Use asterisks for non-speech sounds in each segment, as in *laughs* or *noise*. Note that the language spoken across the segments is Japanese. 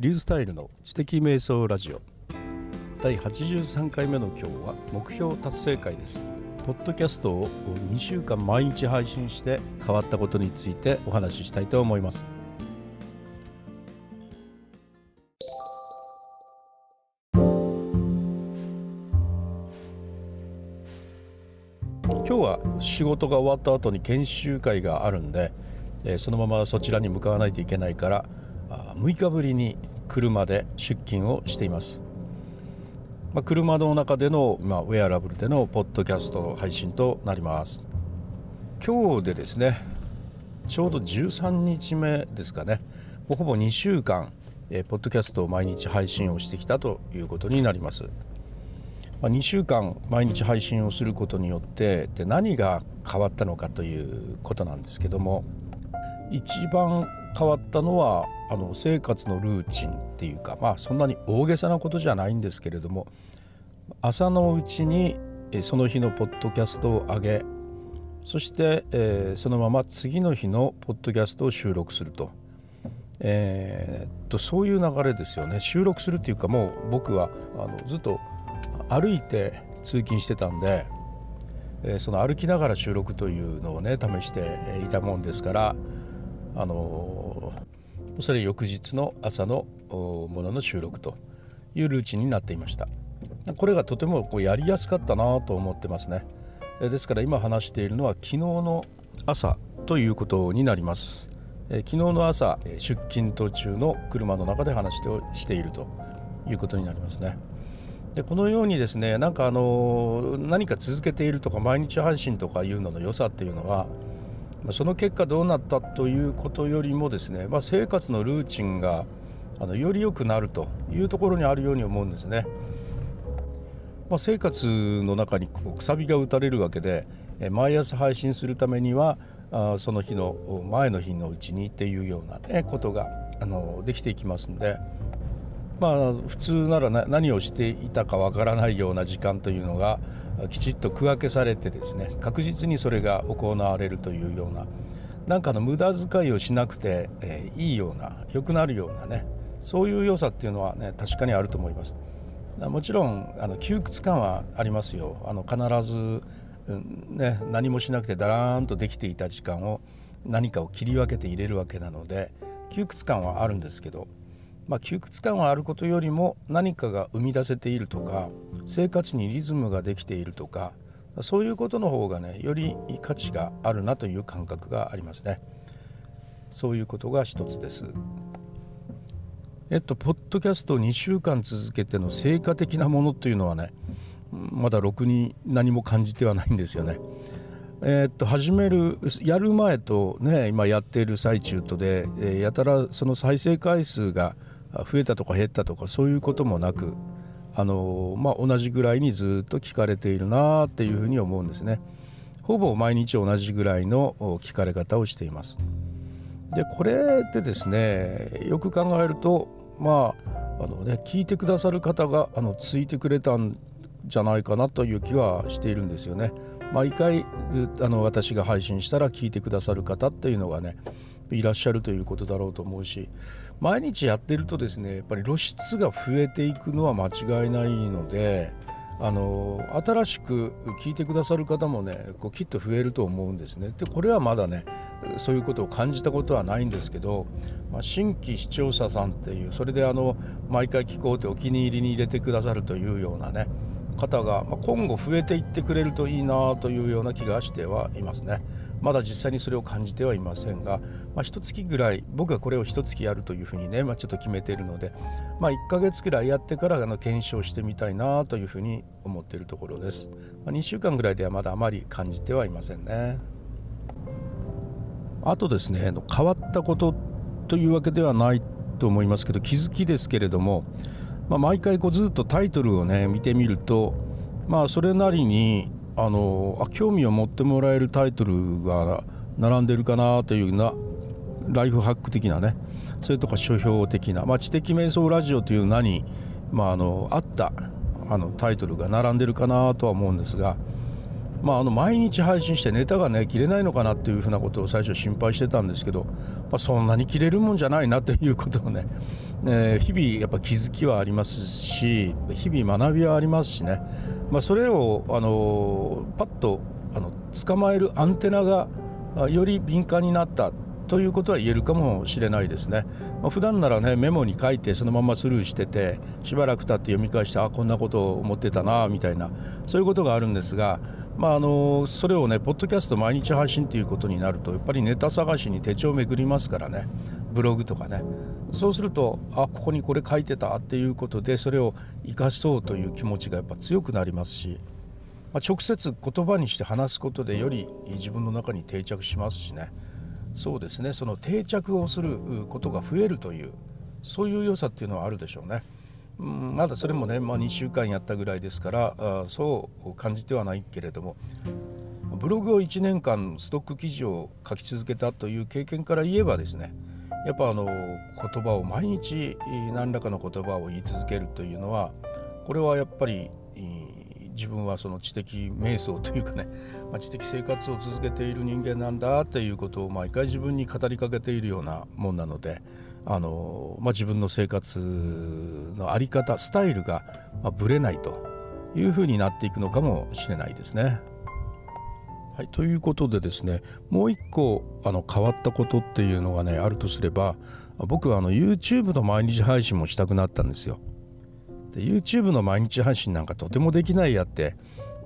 リュースタイルの知的瞑想ラジオ。第83回目の今日は目標達成会です。ポッドキャストを2週間毎日配信して変わったことについてお話ししたいと思います。今日は仕事が終わった後に研修会があるんでそのままそちらに向かわないといけないから6日ぶりに車で出勤をしています、まあ、車の中での、まあ、ウェアラブルでのポッドキャスト配信となります。今日でですねちょうど13日目ですかね。ほぼ2週間、えー、ポッドキャストを毎日配信をしてきたということになります、まあ、2週間毎日配信をすることによってで何が変わったのかということなんですけども一番変わったのはあの生活のルーチンっていうかまあそんなに大げさなことじゃないんですけれども朝のうちにその日のポッドキャストを上げそして、えー、そのまま次の日のポッドキャストを収録すると,、えー、とそういう流れですよね。収録するっていうかもう僕はあのずっと歩いて通勤してたんで、えー、その歩きながら収録というのをね試していたもんですからあのそれ翌日の朝のものの収録というルーチンになっていました。これがとてもこうやりやすかったなと思ってますね。ですから今話しているのは昨日の朝ということになります。昨日の朝出勤途中の車の中で話をしているということになりますね。でこのようにですねなんかあの何か続けているとか毎日配信とかいうのの良さっていうのはその結果どうなったということよりもですね、まあ、生活のルーチンがあのより良くなるというところにあるように思うんですね。まあ、生活の中にこうくさびが打たれるわけで毎朝配信するためにはあその日の前の日のうちにっていうような、ね、ことがあのできていきますんで、まあ、普通なら何をしていたかわからないような時間というのがきちっと区分けされてですね確実にそれが行われるというようななんかの無駄遣いをしなくて、えー、いいような良くなるようなねそういう良さっていうのはね確かにあると思います。もちろんあの窮屈感はありますよ。あの必ず、うん、ね、何もしなくてだらーんとできていた時間を何かを切り分けて入れるわけなので窮屈感はあるんですけどまあ、窮屈感はあることよりも何かが生み出せているとか生活にリズムができているとかそういうことの方がねより価値があるなという感覚がありますね。そういうことが一つです。えっとポッドキャストを2週間続けての成果的なものというのはねまだろくに何も感じてはないんですよね。えー、っと始めるやる前とね今やっている最中とで、え、やたらその再生回数が増えたとか減ったとかそういうこともなくあの、まあ、同じぐらいにずっと聞かれているなっていうふうに思うんですね。ほぼ毎日同じぐらいの聞かれ方をしています。でこれでですねよく考えるとまああのね聞いてくださる方があのついてくれたんじゃないかなという気はしているんですよね。毎回ずあの私が配信したら聞いてくださる方っていうのがねいらっしゃるということだろうと思うし毎日やってるとですねやっぱり露出が増えていくのは間違いないのであの新しく聞いてくださる方もねこうきっと増えると思うんですね。でこれはまだねそういうことを感じたことはないんですけど、まあ、新規視聴者さんっていうそれであの毎回聞こうってお気に入りに入れてくださるというようなね方が、ま、今後増えていってくれるといいなというような気がしてはいますね。まだ実際にそれを感じてはいませんが、まあ、1月ぐらい僕はこれを1月やるというふうにね、まあ、ちょっと決めているので、まあ、1ヶ月ぐらいやってからあの検証してみたいなというふうに思っているところです、まあ、2週間ぐらいではまだあまり感じてはいませんね。あとですね変わったことというわけではないと思いますけど気づきですけれども、まあ、毎回こうずっとタイトルをね見てみるとまあそれなりにあのあ興味を持ってもらえるタイトルが並んでるかなというようなライフハック的なねそれとか書評的な、まあ、知的瞑想ラジオという名に、まあ、あのあったあのタイトルが並んでるかなとは思うんですが、まあ、あの毎日配信してネタがね切れないのかなっていうふうなことを最初心配してたんですけど、まあ、そんなに切れるもんじゃないなということをねえー、日々やっぱ気づきはありますし日々学びはありますしね、まあ、それをあのパッとあの捕まえるアンテナがより敏感になったということは言えるかもしれないですね。まあ、普段ならねメモに書いてそのままスルーしててしばらく経って読み返してあこんなことを思ってたなみたいなそういうことがあるんですが、まあ、あのそれをねポッドキャスト毎日配信ということになるとやっぱりネタ探しに手帳を巡りますからねブログとかねそうするとあここにこれ書いてたっていうことでそれを生かそうという気持ちがやっぱ強くなりますし。ま、直接言葉にして話すことでより自分の中に定着しますしねそうですねその定着をすることが増えるというそういう良さっていうのはあるでしょうね。うん、まだそれもね、まあ、2週間やったぐらいですからあそう感じてはないけれどもブログを1年間ストック記事を書き続けたという経験から言えばですねやっぱあの言葉を毎日何らかの言葉を言い続けるというのはこれはやっぱり自分はその知的瞑想というかね、*laughs* まあ、知的生活を続けている人間なんだっていうことを毎回自分に語りかけているようなもんなのであの、まあ、自分の生活の在り方スタイルがぶれないというふうになっていくのかもしれないですね。はい、ということでですねもう一個あの変わったことっていうのがねあるとすれば僕はあの YouTube の毎日配信もしたくなったんですよ。で YouTube の毎日配信なんかとてもできないやって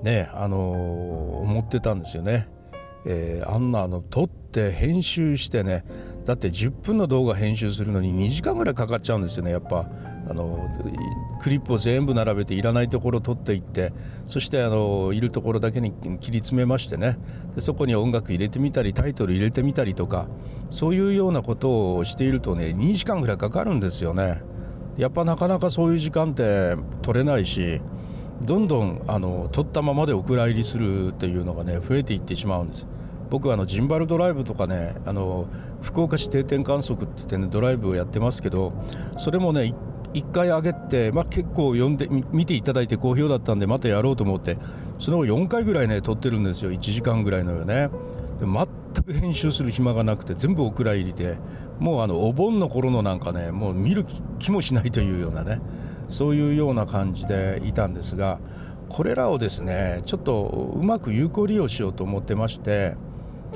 ねあのー、思ってたんですよね。えー、あんなあの撮って編集してねだって10分の動画編集するのに2時間ぐらいかかっちゃうんですよねやっぱあのクリップを全部並べていらないところを取っていってそしてあのいるところだけに切り詰めましてねでそこに音楽入れてみたりタイトル入れてみたりとかそういうようなことをしているとね2時間ぐらいかかるんですよね。やっぱなかなかそういう時間って取れないしどんどんあの取ったままでお蔵入りするっていうのがね増えていってしまうんです。僕はあのジンバルドライブとかねあの福岡市定点観測って言ってねドライブをやってますけどそれもね1回上げて、まあ、結構読んで見ていただいて好評だったんでまたやろうと思ってその後4回ぐらいね撮ってるんですよ。1時間ぐらいのよね。で全く編集する暇がなくて全部お蔵入りでもうあのお盆の頃のなんかねもう見る気もしないというようなねそういうような感じでいたんですがこれらをですねちょっとうまく有効利用しようと思ってまして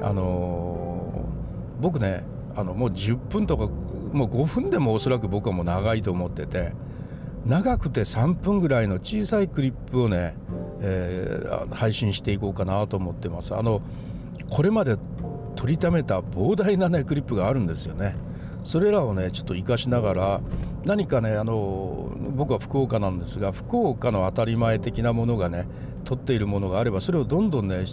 あのー、僕ねあのもう10分とかもう5分でもおそらく僕はもう長いと思ってて長くて3分ぐらいの小さいクリップをね、えー、配信していこうかなと思ってます。あのこれまで取りためた膨大なねクリップがあるんですよね。それらをねちょっと活かしながら何かねあの僕は福岡なんですが福岡の当たり前的なものがね取っているものがあればそれをどんどんね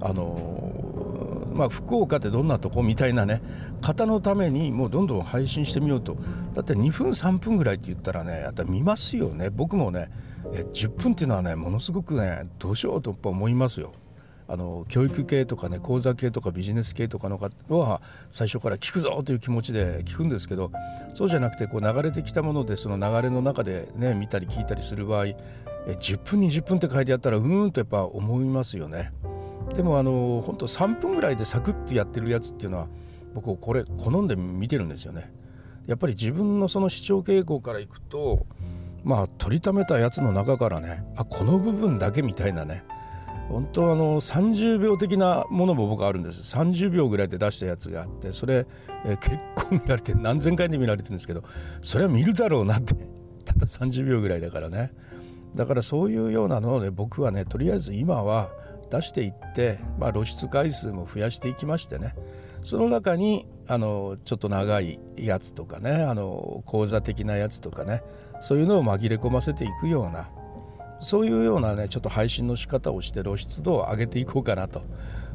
あのまあ福岡ってどんなとこみたいなね方のためにもうどんどん配信してみようとだって2分3分ぐらいって言ったらねやっぱ見ますよね僕もね10分っていうのはねものすごくねどうしようと思いますよ。あの教育系とかね講座系とかビジネス系とかの方は最初から聞くぞという気持ちで聞くんですけどそうじゃなくてこう流れてきたものでその流れの中でね見たり聞いたりする場合え10分20分って書いてあったらうーんとやっぱ思いますよね。でもあの本当3分ぐらいでサクッとやってるやつっていうのは僕これ好んで見てるんですよね。やっぱり自分のその視聴傾向からいくとまあ取りためたやつの中からねあこの部分だけみたいなね本当あの30秒的なものも僕あるんです。30秒ぐらいで出したやつがあってそれ、え、結構見られて何千回で見られてるんですけどそれは見るだろうなって *laughs* たった30秒ぐらいだからね。だからそういうようなのをね僕はねとりあえず今は出していって、まあ、露出回数も増やしていきましてね。その中にあのちょっと長いやつとかねあの講座的なやつとかねそういうのを紛れ込ませていくようなそういうようなねちょっと配信の仕方をして露出度を上げていこうかなと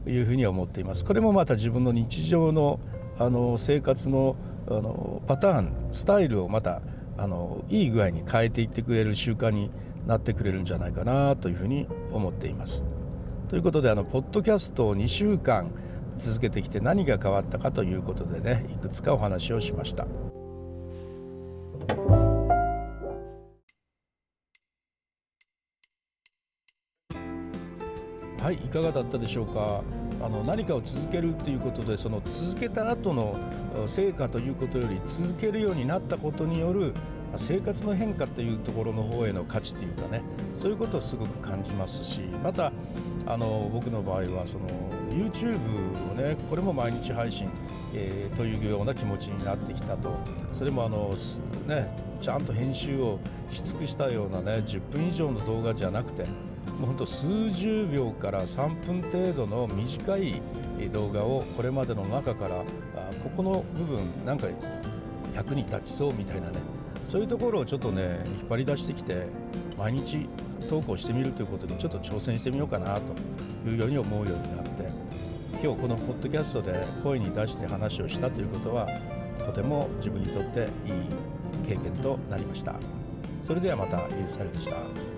いうふうに思っています。これもまた自分の日常のあの生活のあのパターンスタイルをまたあのいい具合に変えていってくれる習慣になってくれるんじゃないかなというふうに思っています。ということであのポッドキャストを2週間続けてきて何が変わったかということでねいくつかお話をしました。はいいかがだったでしょうか？あの何かを続けるっていうことでその続けた後の成果ということより続けるようになったことによる生活の変化っていうところの方への価値っていうかねそういうことをすごく感じますしまたあの僕の場合はその YouTube をねこれも毎日配信、えー、というような気持ちになってきたと。それもあのねちゃんと編集をし尽くしたようなね10分以上の動画じゃなくてもうほんと数十秒から3分程度の短い動画をこれまでの中からあここの部分なんか役に立ちそうみたいなねそういうところをちょっとね引っ張り出してきて毎日投稿してみるということにちょっと挑戦してみようかなというように思うようになって今日このポッドキャストで声に出して話をしたということはとても自分にとっていい経験となりましたそれではまたニュースサルでした。